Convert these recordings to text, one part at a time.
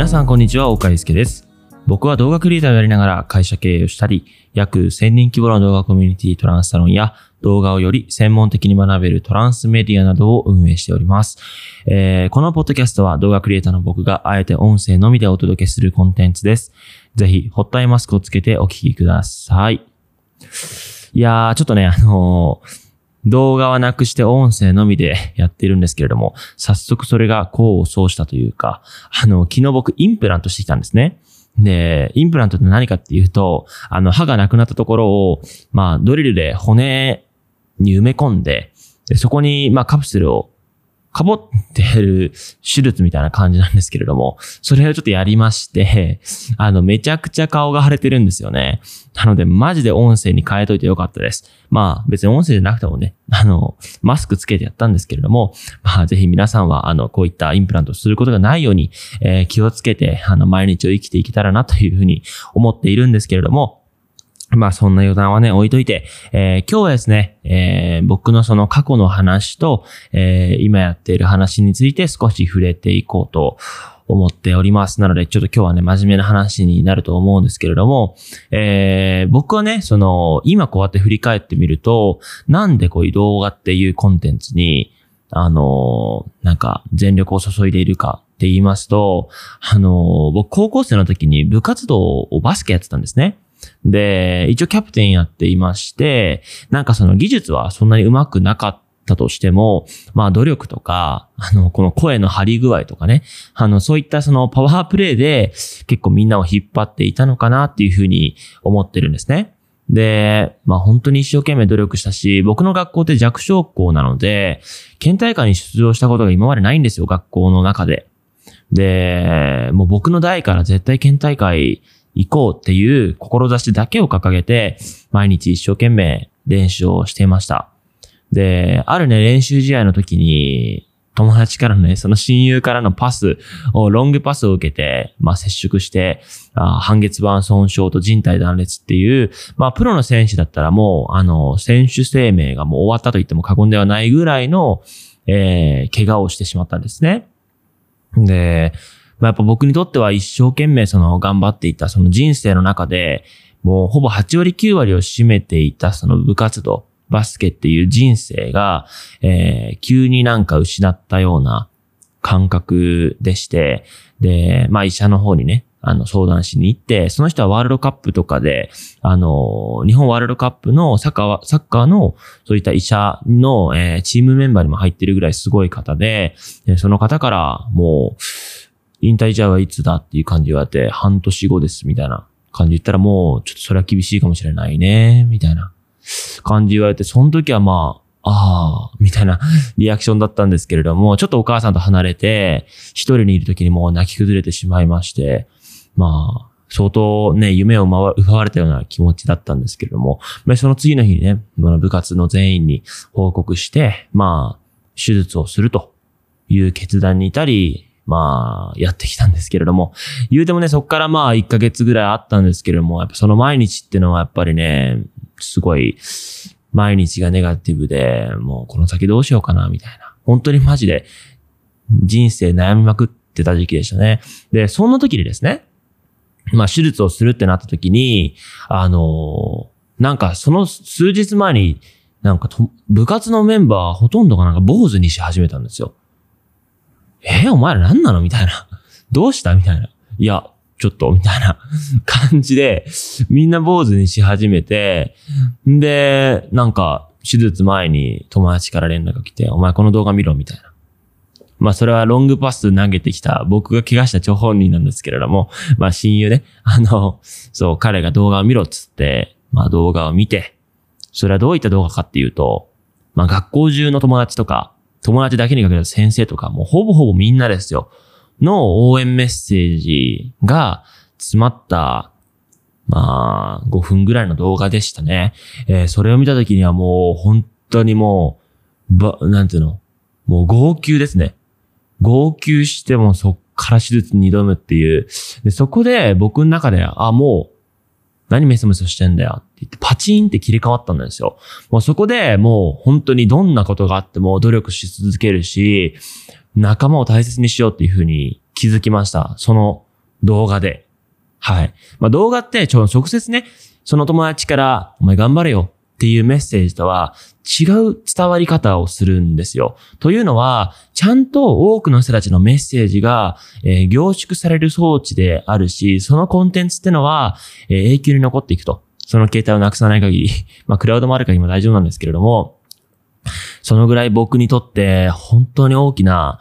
皆さんこんにちは、岡井介です。僕は動画クリエイターをやりながら会社経営をしたり、約1000人規模の動画コミュニティトランスサロンや動画をより専門的に学べるトランスメディアなどを運営しております。えーこのポッドキャストは動画クリエイターの僕があえて音声のみでお届けするコンテンツです。ぜひ、ホットアイマスクをつけてお聞きください。いやー、ちょっとね、あのー動画はなくして音声のみでやってるんですけれども、早速それが功を奏したというか、あの、昨日僕インプラントしてきたんですね。で、インプラントって何かっていうと、あの、歯がなくなったところを、まあ、ドリルで骨に埋め込んで、でそこに、まあ、カプセルをかぼってる手術みたいな感じなんですけれども、それをちょっとやりまして、あの、めちゃくちゃ顔が腫れてるんですよね。なので、マジで音声に変えといてよかったです。まあ、別に音声じゃなくてもね、あの、マスクつけてやったんですけれども、まあ、ぜひ皆さんは、あの、こういったインプラントをすることがないように、えー気をつけて、あの、毎日を生きていけたらなというふうに思っているんですけれども、まあそんな余談はね、置いといて、えー今日はですね、えー僕のその過去の話と、えー今やっている話について少し触れていこうと思っております。なので、ちょっと今日はね、真面目な話になると思うんですけれども、えー僕はね、その、今こうやって振り返ってみると、なんでこういう動画っていうコンテンツに、あのーなんか、全力を注いでいるかって言いますと、あの僕高校生の時に部活動をバスケやってたんですね。で、一応キャプテンやっていまして、なんかその技術はそんなに上手くなかったとしても、まあ努力とか、あの、この声の張り具合とかね、あの、そういったそのパワープレイで結構みんなを引っ張っていたのかなっていうふうに思ってるんですね。で、まあ本当に一生懸命努力したし、僕の学校って弱小校なので、県大会に出場したことが今までないんですよ、学校の中で。で、もう僕の代から絶対県大会行こうっていう志だけを掲げて、毎日一生懸命練習をしていました。で、あるね、練習試合の時に、友達からのね、その親友からのパスを、ロングパスを受けて、まあ接触して、あ半月板損傷と人体断裂っていう、まあプロの選手だったらもう、あの、選手生命がもう終わったと言っても過言ではないぐらいの、えー、怪我をしてしまったんですね。で、まあ、やっぱ僕にとっては一生懸命その頑張っていたその人生の中で、もうほぼ8割9割を占めていたその部活動、バスケっていう人生が、えー急になんか失ったような感覚でして、で、まあ医者の方にね、あの相談しに行って、その人はワールドカップとかで、あの、日本ワールドカップのサッカー、サッカーのそういった医者の、えーチームメンバーにも入ってるぐらいすごい方で、でその方からもう、引退試合はいつだっていう感じ言われて、半年後です、みたいな感じ言ったらもう、ちょっとそれは厳しいかもしれないね、みたいな感じ言われて、その時はまあ、ああ、みたいなリアクションだったんですけれども、ちょっとお母さんと離れて、一人にいる時にもう泣き崩れてしまいまして、まあ、相当ね、夢を奪われたような気持ちだったんですけれども、まあその次の日にね、部活の全員に報告して、まあ、手術をするという決断に至り、まあ、やってきたんですけれども、言うてもね、そこからまあ、1ヶ月ぐらいあったんですけれども、やっぱその毎日っていうのはやっぱりね、すごい、毎日がネガティブで、もうこの先どうしようかな、みたいな。本当にマジで、人生悩みまくってた時期でしたね。で、そんな時にですね、まあ、手術をするってなった時に、あのなんかその数日前に、なんか部活のメンバーほとんどがなんか坊主にし始めたんですよ。えお前ら何なの？みたいな。どうした？みたいな。いや、ちょっと、みたいな感じで、みんな坊主にし始めて、んで、なんか、手術前に友達から連絡が来て、お前この動画見ろ、みたいな。まあ、それはロングパス投げてきた、僕が怪我した張本人なんですけれども、まあ、親友ね、あの、そう、彼が動画を見ろっつって、まあ、動画を見て、それはどういった動画かっていうと、まあ、学校中の友達とか、友達だけにかけた先生とか、もうほぼほぼみんなですよ。の応援メッセージが詰まった、まあ、5分ぐらいの動画でしたね。えーそれを見たときにはもう本当にもう、ば、なんていうの？もう号泣ですね。号泣してもそっから手術に挑むっていう。で、そこで僕の中で、あ、もう、何メソメソしてんだよ言って、パチンって切り替わったんですよ。もうそこでもう本当にどんなことがあっても努力し続けるし、仲間を大切にしようっていうふうに気づきました。その動画で。はい。まあ、動画ってちょ直接ね、その友達から、お前頑張れよっていうメッセージとは違う伝わり方をするんですよ。というのは、ちゃんと多くの人たちのメッセージが、えー、凝縮される装置であるし、そのコンテンツってのは、えー、永久に残っていくと。その携帯をなくさない限り、まあ、クラウドもある限りも大丈夫なんですけれども、そのぐらい僕にとって本当に大きな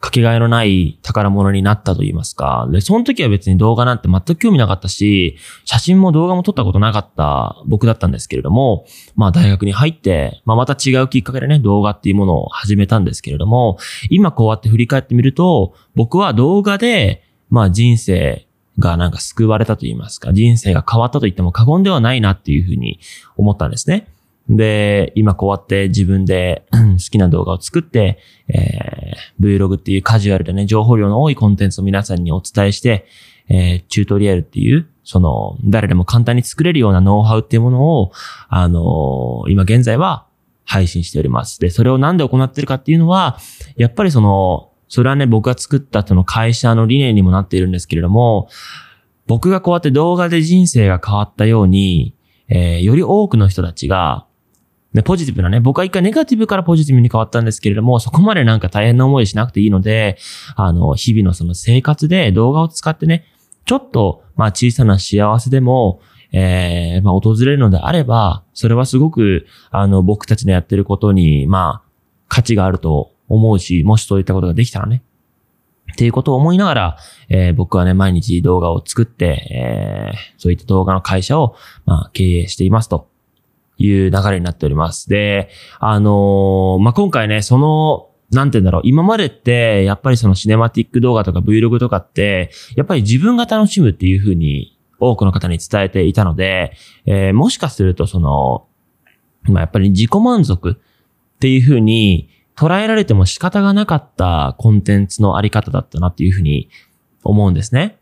かけがえのない宝物になったと言いますか。で、その時は別に動画なんて全く興味なかったし、写真も動画も撮ったことなかった僕だったんですけれども、まあ大学に入って、まあまた違うきっかけでね、動画っていうものを始めたんですけれども、今こうやって振り返ってみると、僕は動画で、まあ人生がなんか救われたと言いますか、人生が変わったと言っても過言ではないなっていうふうに思ったんですね。で、今こうやって自分で 好きな動画を作って、えー、Vlog っていうカジュアルでね、情報量の多いコンテンツを皆さんにお伝えして、えー、チュートリアルっていう、その、誰でも簡単に作れるようなノウハウっていうものを、あのー、今現在は配信しております。で、それをなんで行ってるかっていうのは、やっぱりその、それはね、僕が作ったその会社の理念にもなっているんですけれども、僕がこうやって動画で人生が変わったように、えー、より多くの人たちが、ね、ポジティブなね、僕は一回ネガティブからポジティブに変わったんですけれども、そこまでなんか大変な思いしなくていいので、あの、日々のその生活で動画を使ってね、ちょっと、まあ小さな幸せでも、えー、まあ訪れるのであれば、それはすごく、あの、僕たちのやってることに、まあ、価値があると思うし、もしそういったことができたらね、っていうことを思いながら、えー、僕はね、毎日動画を作って、えー、そういった動画の会社を、まあ、経営していますと。いう流れになっております。で、あのー、まあ、今回ね、その、なんて言うんだろう。今までって、やっぱりそのシネマティック動画とか Vlog とかって、やっぱり自分が楽しむっていうふうに多くの方に伝えていたので、えー、もしかするとその、まあ、やっぱり自己満足っていうふうに捉えられても仕方がなかったコンテンツのあり方だったなっていうふうに思うんですね。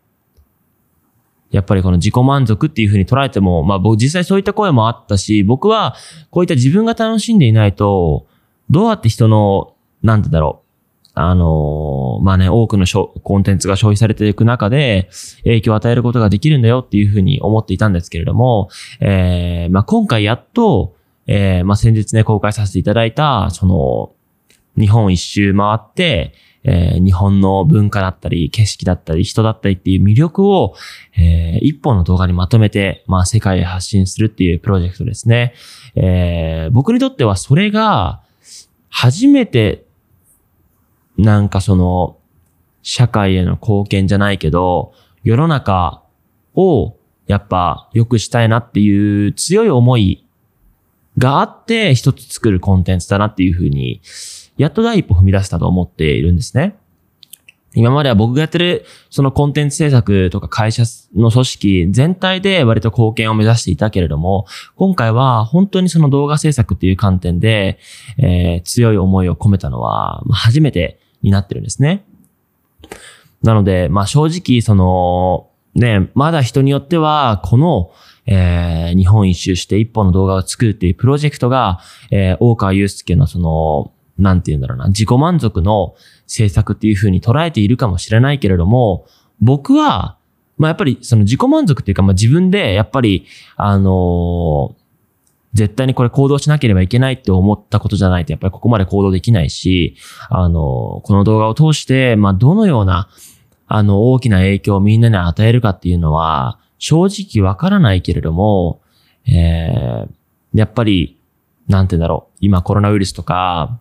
やっぱりこの自己満足っていうふうに捉えても、まあ僕実際そういった声もあったし、僕はこういった自分が楽しんでいないと、どうやって人の、なんてだろう、あの、まあね、多くのコンテンツが消費されていく中で、影響を与えることができるんだよっていうふうに思っていたんですけれども、えー、まあ今回やっと、えー、まあ先日ね、公開させていただいた、その、日本一周回って、えー、日本の文化だったり、景色だったり、人だったりっていう魅力を、えー、一本の動画にまとめて、まあ、世界へ発信するっていうプロジェクトですね。えー、僕にとってはそれが、初めて、なんかその、社会への貢献じゃないけど、世の中をやっぱ良くしたいなっていう強い思いがあって一つ作るコンテンツだなっていうふうにやっと第一歩踏み出したと思っているんですね。今までは僕がやってるそのコンテンツ制作とか会社の組織全体で割と貢献を目指していたけれども、今回は本当にその動画制作っていう観点で、えー、強い思いを込めたのは初めてになってるんですね。なので、まあ正直その、ね、まだ人によっては、この、えー、日本一周して一本の動画を作るっていうプロジェクトが、えー、大川祐介のその、なんて言うんだろうな、自己満足の制作っていう風に捉えているかもしれないけれども、僕は、まあやっぱりその自己満足っていうか、まあ自分でやっぱり、あのー、絶対にこれ行動しなければいけないって思ったことじゃないと、やっぱりここまで行動できないし、あの、この動画を通して、まあどのような、あの、大きな影響をみんなに与えるかっていうのは、正直わからないけれども、えー、やっぱり、なんて言うんだろう、今コロナウイルスとか、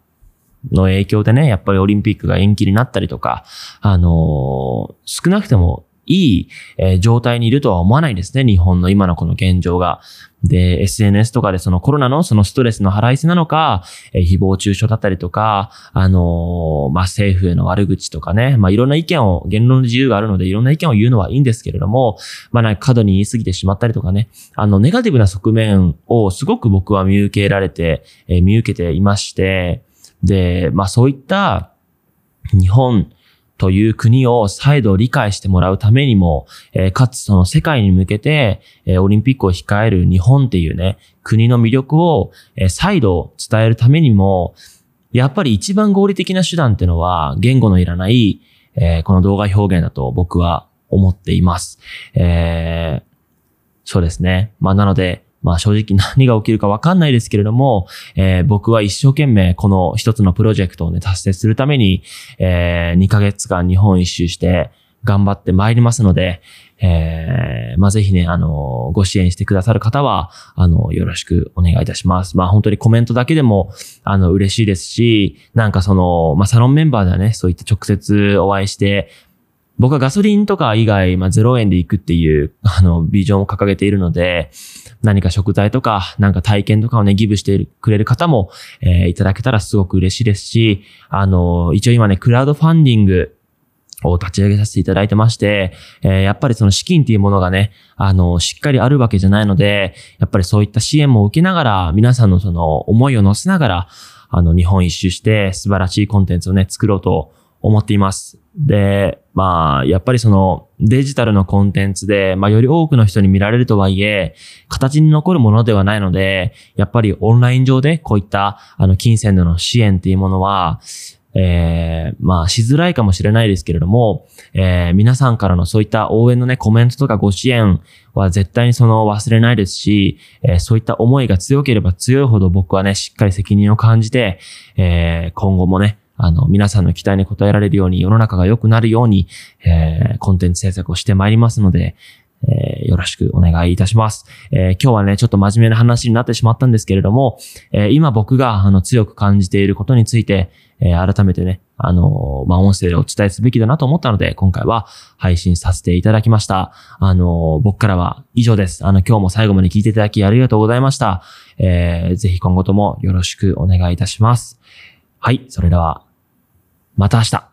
の影響でね、やっぱりオリンピックが延期になったりとか、あの、少なくてもいい、え、状態にいるとは思わないですね。日本の今のこの現状が。で、SNS とかでそのコロナのそのストレスの払いせなのか、え、誹謗中傷だったりとか、あのー、まあ、政府への悪口とかね、まあ、いろんな意見を、言論の自由があるのでいろんな意見を言うのはいいんですけれども、まあ、なんか過度に言い過ぎてしまったりとかね、あの、ネガティブな側面をすごく僕は見受けられて、え、見受けていまして、で、まあそういった日本という国を再度理解してもらうためにも、えー、かつその世界に向けて、えー、オリンピックを控える日本っていうね、国の魅力を、えー、再度伝えるためにも、やっぱり一番合理的な手段っていうのは言語のいらない、えー、この動画表現だと僕は思っています。えー、そうですね。まあなので、まあ正直 何が起きるかわかんないですけれども、えー、僕は一生懸命この一つのプロジェクトをね、達成するために、えー、2ヶ月間日本一周して頑張って参りますので、えー、まあ、ぜひね、あの、ご支援してくださる方は、あの、よろしくお願いいたします。まあ、本当にコメントだけでも、あの、嬉しいですし、なんかその、まあ、サロンメンバーではね、そういった直接お会いして、僕はガソリンとか以外、まあ、0円で行くっていう、あの、ビジョンを掲げているので、何か食材とか、なんか体験とかをね、ギブしてくれる方も、えー、いただけたらすごく嬉しいですし、あの、一応今ね、クラウドファンディングを立ち上げさせていただいてまして、えー、やっぱりその資金っていうものがね、あの、しっかりあるわけじゃないので、やっぱりそういった支援も受けながら、皆さんのその思いを乗せながら、あの、日本一周して素晴らしいコンテンツをね、作ろうと思っています。で、まあ、やっぱりそのデジタルのコンテンツで、まあより多くの人に見られるとはいえ、形に残るものではないので、やっぱりオンライン上でこういったあの金銭での支援っていうものは、えー、まあしづらいかもしれないですけれども、えー、皆さんからのそういった応援のね、コメントとかご支援は絶対にその忘れないですし、えー、そういった思いが強ければ強いほど僕はね、しっかり責任を感じて、えー、今後もね、あの、皆さんの期待に応えられるように、世の中が良くなるように、えー、コンテンツ制作をしてまいりますので、えー、よろしくお願いいたします。えー、今日はね、ちょっと真面目な話になってしまったんですけれども、えー、今僕があの強く感じていることについて、え改めてね、あのまあ、音声でお伝えすべきだなと思ったので、今回は配信させていただきました。あの僕からは以上です。あの、今日も最後まで聞いていただきありがとうございました。えー、ぜひ今後ともよろしくお願いいたします。はい、それでは、また明日。